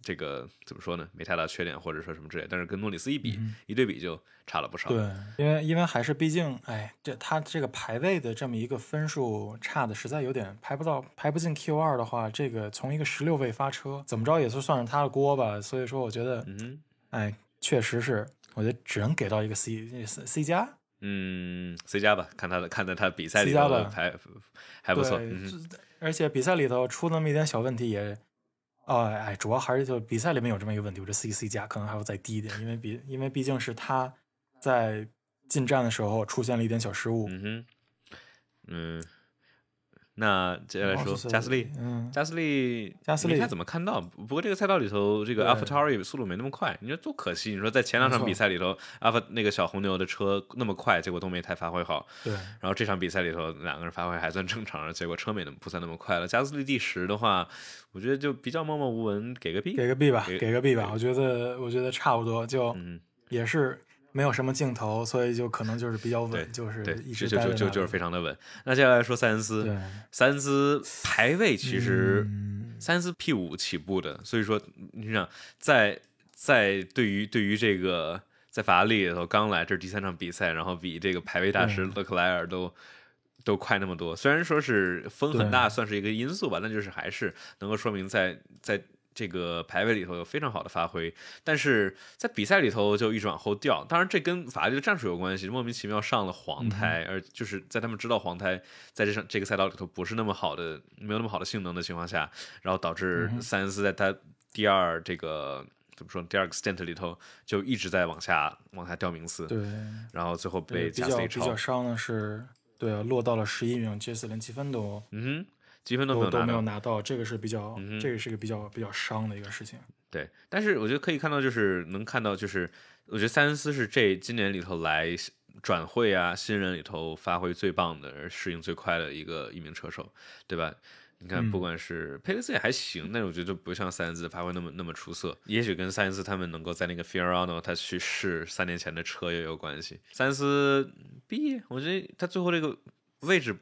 这个怎么说呢？没太大缺点或者说什么之类，但是跟诺里斯一比、一对比就差了不少。对，因为因为还是毕竟，哎，这他这个排位的这么一个分数差的实在有点排不到排不进 Q 二的话，这个从一个十六位发车，怎么着也是算是他的锅吧。所以说，我觉得，嗯哼哎，确实是，我觉得只能给到一个 C C C 加。嗯，C 加吧，看他的看在他比赛里头的排还不错。嗯而且比赛里头出那么一点小问题也，哦，哎，主要还是就比赛里面有这么一个问题，我这 C C 加可能还要再低一点，因为比因为毕竟是他在进站的时候出现了一点小失误。嗯哼，嗯，那接下来说加斯利，嗯，加斯利，加斯利你看怎么看到？不过这个赛道里头，这个对 AlphaTauri 速度没那么快，你说多可惜！你说在前两场比赛里头，Alpha 那个小红牛的车那么快，结果都没太发挥好。对，然后这场比赛里头，两个人发挥还算正常，结果车没那么不算那么快了。加斯利第十的话，我觉得就比较默默无闻，给个 B。给个 B 吧，给给个 B 吧，我觉得我觉得差不多，就嗯，也是没有什么镜头，所以就可能就是比较对稳，就是对，一直就就就就是非常的稳。那接下来说塞恩斯，对，塞恩斯排位其实嗯塞恩斯 P 五起步的，所以说你想在在对于对于这个在法拉利里头刚来，这是第三场比赛，然后比这个排位大师勒克莱尔都。都快那么多，虽然说是风很大，算是一个因素吧，但就是还是能够说明在在这个排位里头有非常好的发挥，但是在比赛里头就一直往后掉。当然，这跟法拉利的战术有关系，莫名其妙上了黄胎，而就是在他们知道黄胎在这上这个赛道里头不是那么好的，没有那么好的性能的情况下，然后导致塞恩斯在他第二这个怎么说第二个 stint 里头就一直在往下往下掉名次，对，然后最后被比加斯利超较比较。伤的是，对啊，落到了十一名，杰斯连七分多嗯哼，积分都没都都没有有拿到。这个是比较，嗯这个是个比较比较伤的一个事情。对，但是我觉得可以看到，就是能看到，就是我觉得塞恩斯是这今年里头来转会啊新人里头发挥最棒的，而适应最快的一个一名车手，对吧？你看，嗯不管是佩雷斯也还行，但是我觉得不像塞恩斯发挥那么那么出色。也许跟塞恩斯他们能够在那个 Fiorano 他去试三年前的车也有关系。塞恩斯 B，我觉得他最后这个位置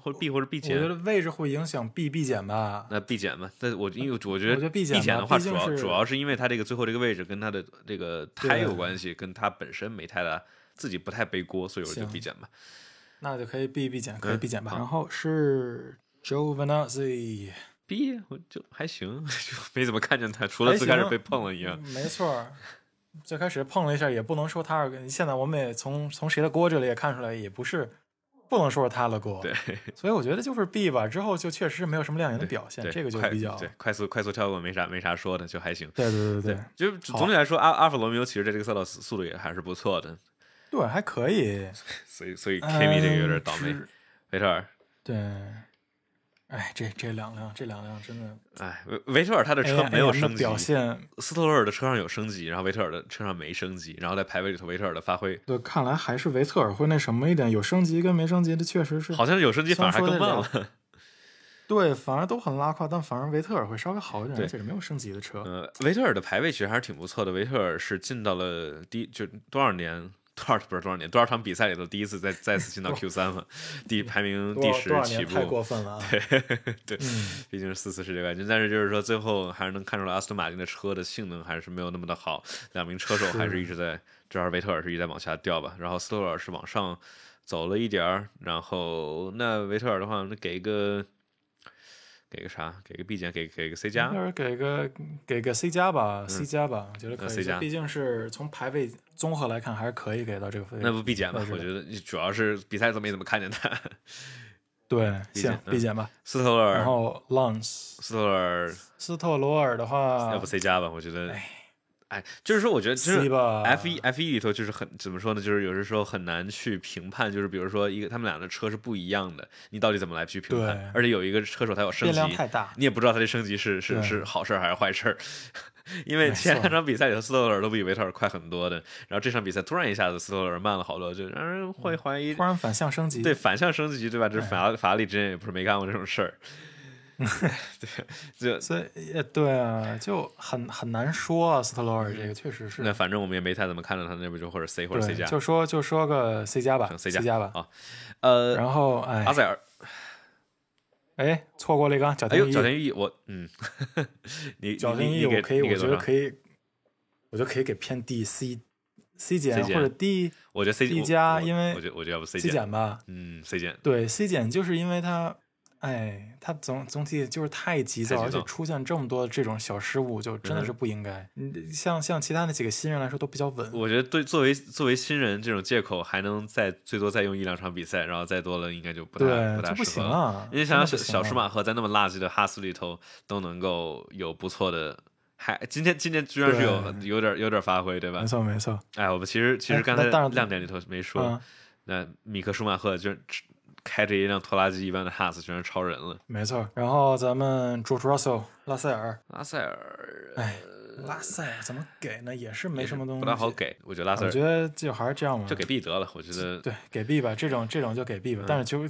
或者 B 或者 B 减我觉，得位置会影响 B B 减吧。那 B 减吧，那我因为我觉我得觉得 B 减的话，主要主要是因为它这个最后这个位置跟它的这个胎有关系，跟它本身没太大自己不太背锅，所以我就行 B 减吧。那就可以 B B 减，可以嗯 B 减吧。好然后是 Jovanazzi。B 我就还行，就没怎么看见他，除了最开始被碰了一样。没错儿。最开始碰了一下，也不能说他是。现在我们也从从谁的锅这里也看出来，也不是不能说是他的锅。对所以我觉得就是 B 吧，之后就确实是没有什么亮眼的表现，这个就比较对快速快速跳过，没啥没啥说的，就还行。对对对对就总体来说，阿阿尔法罗密欧其实在这个赛道速速度也还是不错的，对，还可以。所以所以 Kimi 这个有点倒霉。嗯维特尔，对，哎，这这两辆，这两辆真的哎，维维特尔他的车没有升级，表现，斯特罗尔的车上有升级，然后维特尔的车上没升级，然后在排位里头维特尔的发挥对，看来还是维特尔会那什么一点，有升级跟没升级的确实是，好像有升级反而还更慢了。对，反而都很拉胯，但反而维特尔会稍微好一点，而且是没有升级的车。呃，维特尔的排位其实还是挺不错的。维特尔是进到了第就多少年多少不是多少年多少场比赛里头第一次再再次进到 Q 三了，第排名第十起步。过分了啊！对，嗯，毕竟是四次世界冠军，但是就是说最后还是能看出来阿斯顿马丁的车的性能还是没有那么的好，两名车手还是一直在，主要是维特尔是一直在往下掉吧，然后斯托尔是往上走了一点儿，然后那维特尔的话，那给一个给个啥？给个 B 减，给给个 C 加给个给个 C 加吧，C 加吧，我觉得可以。毕竟是从排位综合来看，还是可以给到这个分。那不 B 减吧我觉得主要是比赛都没怎么看见他。对，行，B 减吧。斯特尔，然后 Lance 斯特尔，斯特罗尔的话要不 C 加吧？我觉得哎，哎，就是说，我觉得就是 F 一 F 一里头就是很怎么说呢？就是有的时候很难去评判，就是比如说一个他们俩的车是不一样的，你到底怎么来去评判对？而且有一个车手他有升级，量太大。你也不知道他这升级是是是好事儿还是坏事儿。因为前两场比赛里头，斯托尔都比维特尔快很多的，然后这场比赛突然一下子斯托尔慢了好多，就让人会怀疑突然反向升级，对反向升级，对吧？这是哎法拉法拉利之前也不是没干过这种事儿。对，就所以也对啊，就很很难说啊。斯特罗尔这个确实是，那反正我们也没太怎么看到他那边就或者 C 或者 C，加，就说就说个 C 加吧 C 加加吧。啊呃，然后哎阿塞尔，哎，错过了一个角哎呦，角田裕，我嗯，你角田一，你你给我可以，我觉得可以，我觉得可以给偏 D C C 减或者 D 我觉得 C 加因为我觉得我觉得要不 C 减，减吧。嗯，C 减，对 C 减，就是因为它，哎，他总总体就是太急躁，而且出现这么多这种小失误，就真的是不应该。嗯，像像其他那几个新人来说都比较稳。我觉得对作为作为新人这种借口还能再最多再用一两场比赛，然后再多了应该就不太，不太适合了。行啊！因为想想小小舒马赫在那么垃圾的哈斯里头都能够有不错的，还今天今天居然是有有点有点发挥，对吧没？错没错。哎，我们其实其实哎刚才亮点里头没说，嗯，那米克舒马赫就开着一辆拖拉机一般的哈斯，居然超人了。没错。然后咱们 George Russell 拉塞尔，拉塞尔，哎，拉塞尔怎么给呢？也是没什么东西，不大好。给，我觉得拉塞尔我觉得就还是这样吧，就给 B 得了，我觉得对给 B 吧，这种这种就给 B 吧。但是就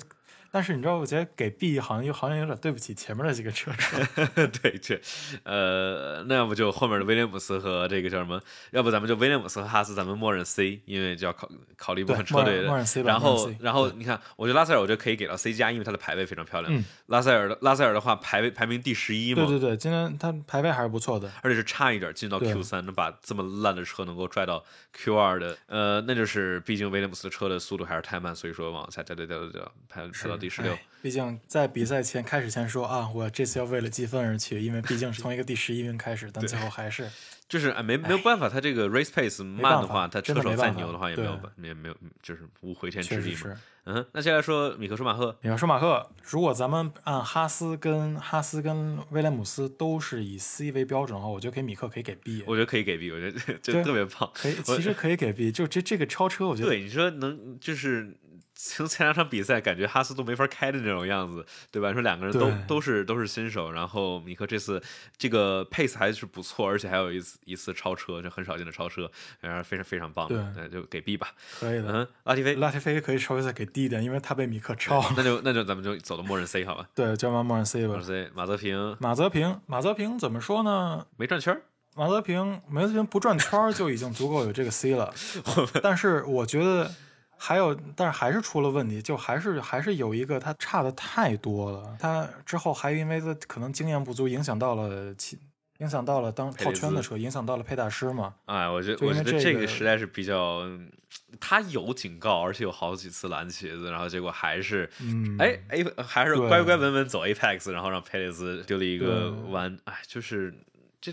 但是你知道，我觉得给 B 好像又好像有点对不起前面的几个车手。对这，呃，那要不就后面的威廉姆斯和这个叫什么？要不咱们就威廉姆斯和哈斯，咱们默认 C，因为就要考考虑一部分车队的。默认 C 吧然后然后你看，我觉得拉塞尔，我觉得可以给到 C 加，因为他的排位非常漂亮。嗯拉塞尔的拉塞尔的话，排位排名第十一嘛，对对对，今天他排位还是不错的。而且是差一点进到 Q 三，能把这么烂的车能够拽到 Q 二的，呃，那就是毕竟威廉姆斯的车的速度还是太慢，所以说往下掉掉掉掉掉，排排到第第十六哎。毕竟在比赛前开始前说啊，我这次要为了积分而去，因为毕竟是从一个第十一名开始，但最后还是 就是哎，没没有办法，他这个 race pace 慢的话，他车手真的没办法再牛的话也没有对办，也没有，就是无回天之力嘛。嗯，那接下来说米克舒马赫，米克舒马赫，如果咱们按哈斯跟哈斯跟威廉姆斯都是以 C 为标准的话，我觉得给米克可以给 B，我觉得可以给 B，我觉得 就对特别棒。可以，其实可以给 B。就这这个超车，我觉得对，你说能就是从前两场比赛，感觉哈斯都没法开的那种样子，对吧？说两个人都都是都是新手，然后米克这次这个 pace 还是不错，而且还有一次一次超车，就很少见的超车，然后非常非常棒对，那就给 B 吧。可以的。嗯，拉提菲，拉提菲可以稍微再给低一点，因为他被米克超。那就那就咱们就走到默认 C 好吧？对，叫完默认 C 吧默认。C，马泽平马泽平，马泽平怎么说呢？没转圈儿，马泽平，马泽平不转圈儿就已经足够有这个 C 了。但是我觉得还有，但是还是出了问题，就还是还是有一个他差的太多了。他之后还因为他可能经验不足，影响到了其影响到了当套圈的车，影响到了佩大师嘛。哎，我觉得我觉得这个实在是比较，嗯他有警告，而且有好几次蓝旗子，然后结果还是，嗯，哎哎，还是乖乖稳稳走 Apex，然后让佩雷兹丢了一个对弯，哎，就是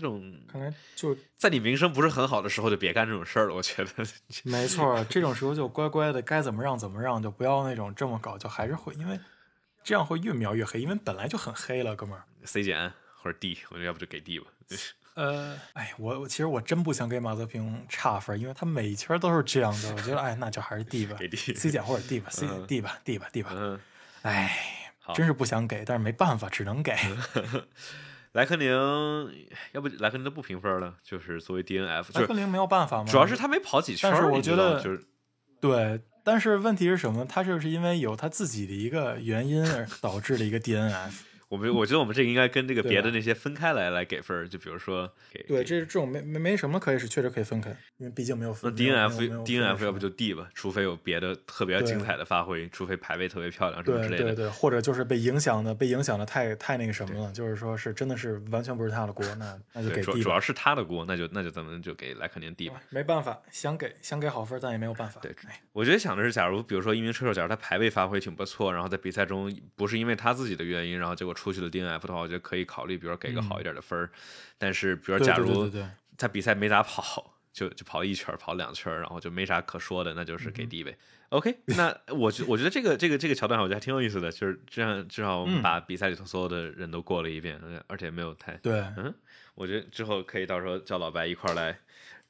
这种看来就在你名声不是很好的时候就别干这种事儿了，我觉得。没错，这种时候就乖乖的该怎么让怎么让，就不要那种这么搞，就还是会因为这样会越描越黑，因为本来就很黑了，哥们儿。C 减或者 D，我觉得要不就给 D 吧。呃，哎，我我其实我真不想给马泽平差分，因为他每一圈都是这样的，我觉得哎，那就还是 D 吧给 D，C 减或者 D 吧，C 嗯 D 吧，D 吧，D 吧，嗯，哎，真是不想给，但是没办法，只能给。莱克宁，要不莱克宁都不评分了，就是作为 DNF，莱克宁没有办法嘛，主要是他没跑几圈，但是我觉得就是对，但是问题是什么？他就是因为有他自己的一个原因而导致的一个 DNF。我们我觉得我们这个应该跟这个别的那些分开来来给分儿，就比如说给对，给这这种没没没什么可以是确实可以分开，因为毕竟没有那分。没有没有没 DNF DNF 要不就 D 吧，除非有别的特别精彩的发挥，除非排位特别漂亮什么之类的。对对对，或者就是被影响的，被影响的太太那个什么了，就是说是真的是完全不是他的锅，那那就，给 D。主主要是他的锅，那就那就咱们就给莱克宁 D 吧。没办法，想给想给好分，但也没有办法。对哎，我觉得想的是，假如比如说一名车手，假如他排位发挥挺不错，然后在比赛中不是因为他自己的原因，然后结果出去了 DNF 的话，我觉得可以考虑，比如说给个好一点的分儿。但是，比如说假如他比赛没咋跑，就 就跑一圈，跑两圈，然后就没啥可说的，那就是嗯给 D 呗。OK，那我觉我觉得这个这个这个桥段，我觉得还挺有意思的，就是这样，至少我们嗯把比赛里头所有的人都过了一遍，而且没有太，对嗯，我觉得之后可以到时候叫老白一块儿来，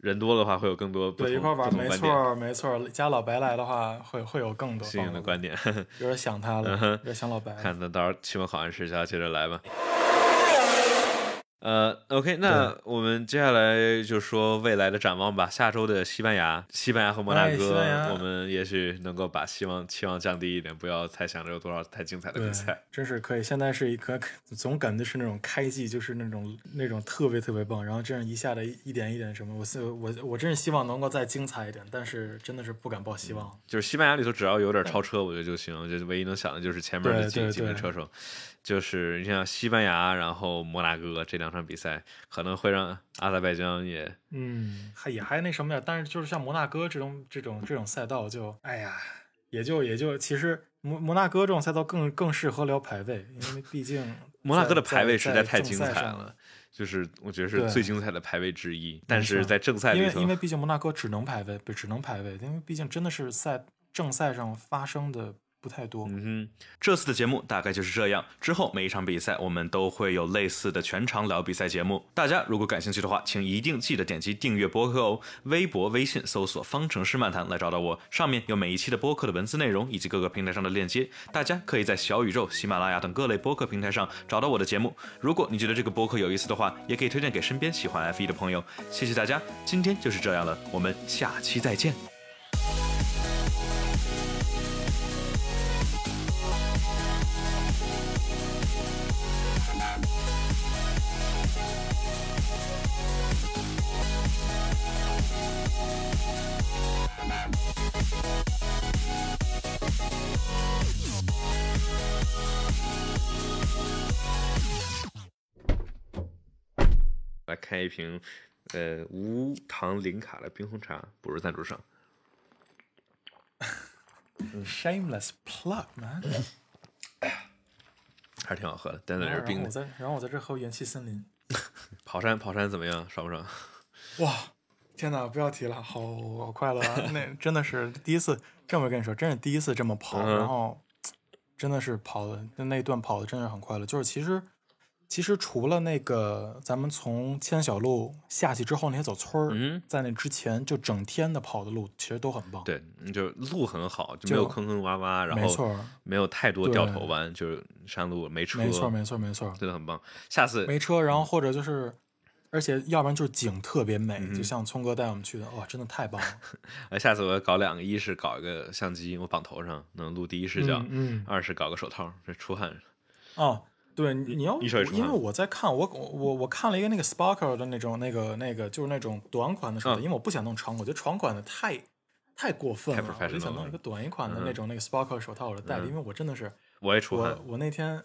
人多的话会有更多对，一块儿玩，没。错没错。加老白来的话，会会有更多新颖的的观点，有点想他了，有点想老白。看那到时候期末考完试下接着来吧。呃，OK，那我们接下来就说未来的展望吧。下周的西班牙，西班牙和摩纳哥，我们也许能够把希望期望降低一点，不要太想着有多少太精彩的比赛。，真是可以。现在是一颗 总感觉是那种开季，就是那种那种特别特别棒，然后这样一下的一点一点什么，我是我我真是希望能够再精彩一点，但是真的是不敢抱希望。就是西班牙里头只要有点超车，我觉得就行。就是唯一能想的就是前面的几几名车手，就是你像西班牙，然后摩纳哥这两场比赛，可能会让阿塞拜疆也嗯，还也还那什么点，但是就是像摩纳哥这种这种这种赛道就，哎呀，也就也就其实摩摩纳哥这种赛道更更适合聊排位，因为毕竟 摩纳哥的排位实在太精彩了，就是我觉得是最精彩的排位之一。但是在正赛里头因为因，为毕竟摩纳哥只能排位，不只能排位，因为毕竟真的是赛正赛上发生的不太多。嗯哼，这次的节目大概就是这样。之后每一场比赛，我们都会有类似的全场聊比赛节目。大家如果感兴趣的话，请一定记得点击订阅播客哦。微博、微信搜索“方程式漫谈”来找到我，上面有每一期的播客的文字内容以及各个平台上的链接。大家可以在小宇宙、喜马拉雅等各类播客平台上找到我的节目。如果你觉得这个播客有意思的话，也可以推荐给身边喜欢 F 1的朋友。谢谢大家，今天就是这样了，我们下期再见。瓶呃无糖零卡的冰红茶，不是赞助商。Shameless plug man，还是挺好喝的，但那是然后冰的。我在然后我在这喝元气森林，跑山跑山怎么样？爽不爽？哇，天哪，不要提了，好好快乐啊！那 真的是第一次，这么跟你说，真是第一次这么跑，嗯然后真的是跑的那那一段跑的真的是很快乐。就是其实其实除了那个咱们从千小路下去之后那些走村儿，嗯，在那之前就整天的跑的路其实都很棒。，对，就路很好，就没有坑坑洼洼，然后没有太多掉头弯，就是山路没车，没错，没错，没错，真的很棒。下次没车，然后或者就是。而且，要不然就是景特别美，嗯就像聪哥带我们去的，哇，真的太棒了！呃，下次我要搞两个，一是搞一个相机，我绑头上能录第一视角；嗯嗯二是搞个手套，这出汗。哦，对，你你要因为我在看我我我看了一个那个 Sparkle 的那种那个那个就是那种短款的手套，嗯。因为我不想弄长款，我觉得长款的太太过分太了，我就想弄一个短一款的嗯。那种那个 Sparkle 手套我就戴着，嗯。因为我真的是我也出汗。我，我那天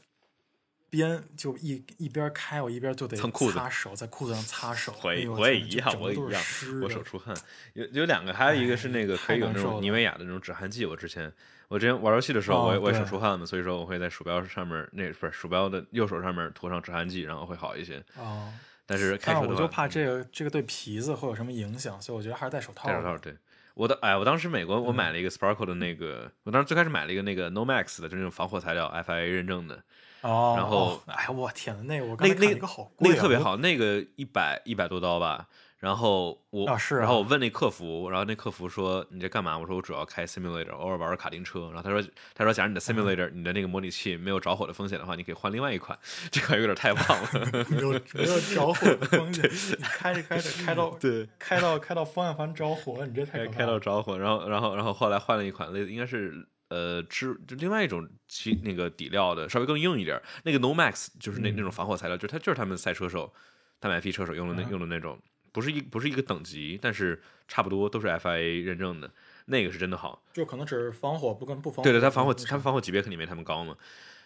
边就一一边开，我一边就得擦裤子擦手，在裤子上擦手，我也一样，我也一样我手出汗。有有两个，还有一个是那个可以有那种妮维雅的那种止汗剂。我之前我之前玩游戏的时候，我也哦我也手出汗嘛，所以说我会在鼠标上面那不是鼠标的右手上面涂上止汗剂，然后会好一些。哦。但是开车的话，但是我就怕这个这个对皮子会有什么影响，所以我觉得还是戴手套。戴手套，对。我的哎，我当时美国我买了一个 Sparkle 的那个，我当时最开始买了一个那个 Nomax 的，就是那种防火材料，FIA 认证的，哦，然后哦哎呀，我天呐，那个我刚那那个好贵、啊，那个特别好，那个一百一百多刀吧。然后我，啊是啊然后我问那客服，然后那客服说你这干嘛？我说我主要开 simulator，偶尔玩玩卡丁车。然后他说他说假如你的 simulator、你的那个模拟器没有着火的风险的话，你可以换另外一款，这款有点太棒了。没有没有着火的风险，你开着开着开到对，开到开到方向盘着火，你这太。开到着火，然后然后然后后来换了一款类应该是呃织就另外一种其那个底料的，稍微更硬一点。那个 Nomax 就是那、那种防火材料，就是它就是他们赛车手、大麦 P 车手用的那、嗯用的那种，不是一不是一个等级，但是差不多都是 FIA 认证的，那个是真的好。就可能只是防火不跟不防火。对对，它防火，它它防火级别肯定没他们高嘛，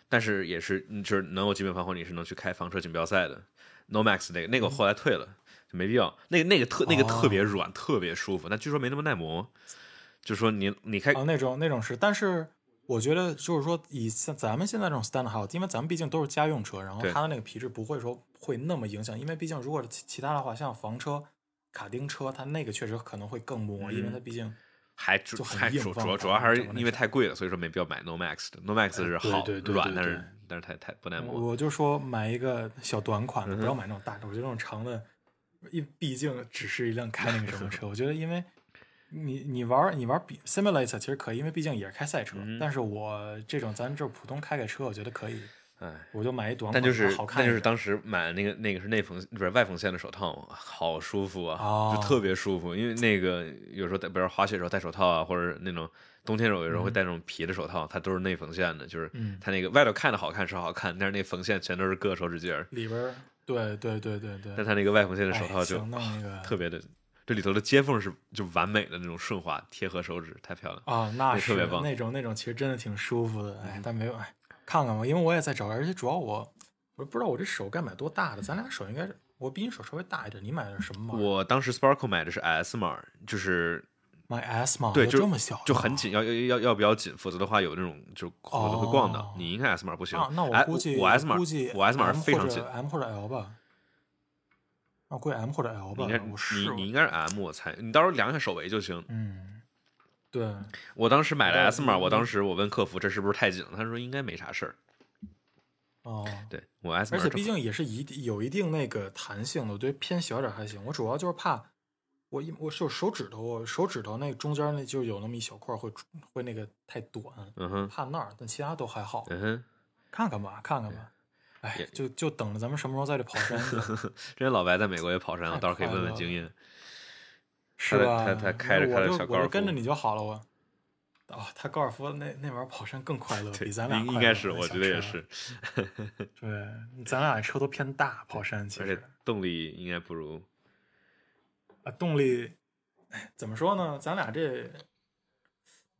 但是也是，你就是能有基本防火，你是能去开房车锦标赛的。Nomax 那个那个我后来退了，就没必要。那个那个特那个特别软，特别舒服，但据说没那么耐磨。就说你你开啊那种那种是，但是我觉得就是说以像咱们现在这种 stand house，因为咱们毕竟都是家用车，然后它的那个皮质不会说会那么影响，因为毕竟如果其其他的话，像房车、卡丁车，它那个确实可能会更磨，因为它毕竟还主就很还主硬主要主要还是因为太贵了，所以说没必要买 Nomax 的。Nomax 是好对软，但是但是太太不耐磨。我就说买一个小短款的，不要买那种大的。我觉得那种长的，一毕竟只是一辆开那个什么车。我觉得因为你你玩你玩比 simulator 其实可以，因为毕竟也是开赛车。嗯但是我这种咱这普通开开车，我觉得可以，哎，我就买一短款，但就是好看。但就是当时买的那个那个是内缝不是外缝线的手套，好舒服啊，哦就特别舒服。因为那个有时候戴，比如滑雪时候戴手套啊，或者那种冬天的时候有时候会戴那种皮的手套，它都是内缝线的，就是嗯它那个外头看着好看是好看，但是那缝线全都是硌手指尖儿。里边，对对对对对。但它那个外缝线的手哎套就特别的，这里头的接缝是就完美的那种顺滑贴合手指，太漂亮。啊，那是那特别棒嗯那种那种，其实真的挺舒服的。哎，但没有哎，看看吧，因为我也在找，而且主要我我不知道我这手该买多大的，咱俩手应该是我比你手稍微大一点，你买的是什么码？我当时 Sparkle 买的是 S 码，就是买 S 码，对，就有这么小，就很。紧，要要要要比较紧，否则的话有那种就口子会逛到。哦你应该 S 码不行，啊，那我哎估计我 S 码估计我 S 码是非常紧，M 或者 L 吧。那我估计 M 或者 L 吧你应该，你你应该是 M，我猜，你到时候量一下手围就行。嗯，对，我当时买的 S 码，我我当时我问客服这是不是太紧了，他说应该没啥事儿。哦，对我 S 码，而且毕竟也是一定有一定那个弹性的，我觉得偏小点儿还行。我主要就是怕我一我手手指头，我手指头那中间那就有那么一小块会会那个太短，嗯哼，怕那儿，但其他都还好。嗯哼，看看吧，看看吧。哎也，就就等着咱们什么时候再去跑山去，之前老白在美国也跑山，我到时候可以问问经验。是吧？他他开着开着小高尔夫我就跟着你就好了，我。哦，他高尔夫那那玩意儿跑山更快乐，比咱俩应应该是，我觉得也是，对，咱俩车都偏大，跑山其实动力应该不如。啊，动力哎怎么说呢？咱俩这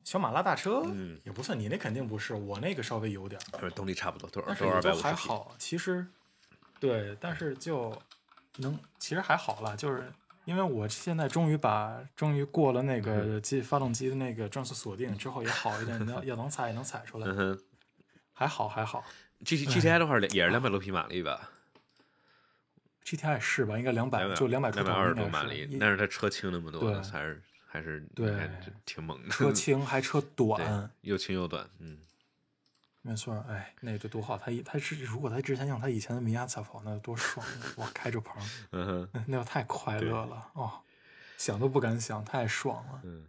小马拉大车，嗯也不算，你那肯定不是，我那个稍微有点儿，不是动力差不多，都是但是都是也都还二百五十匹。好。其实，对，但是就能，其实还好啦，就是因为我现在终于把终于过了那嗯个机发动机的那个转速锁定之后也好一点，要要能踩也能踩出来，嗯，还好还好。G T G T I 的话也是两百多匹马力吧，GTI 是吧？应该两百，两就两百出头，两百二十多马力，但是它车轻那么多，对还是还是对还挺猛的，车 轻还车短，，又轻又短，嗯，没错。哎，那这多好！他一他是如果他之前用他以前的米亚萨跑，那多爽！哇，开着棚，嗯哼，那那要太快乐了哦，想都不敢想，太爽了。嗯。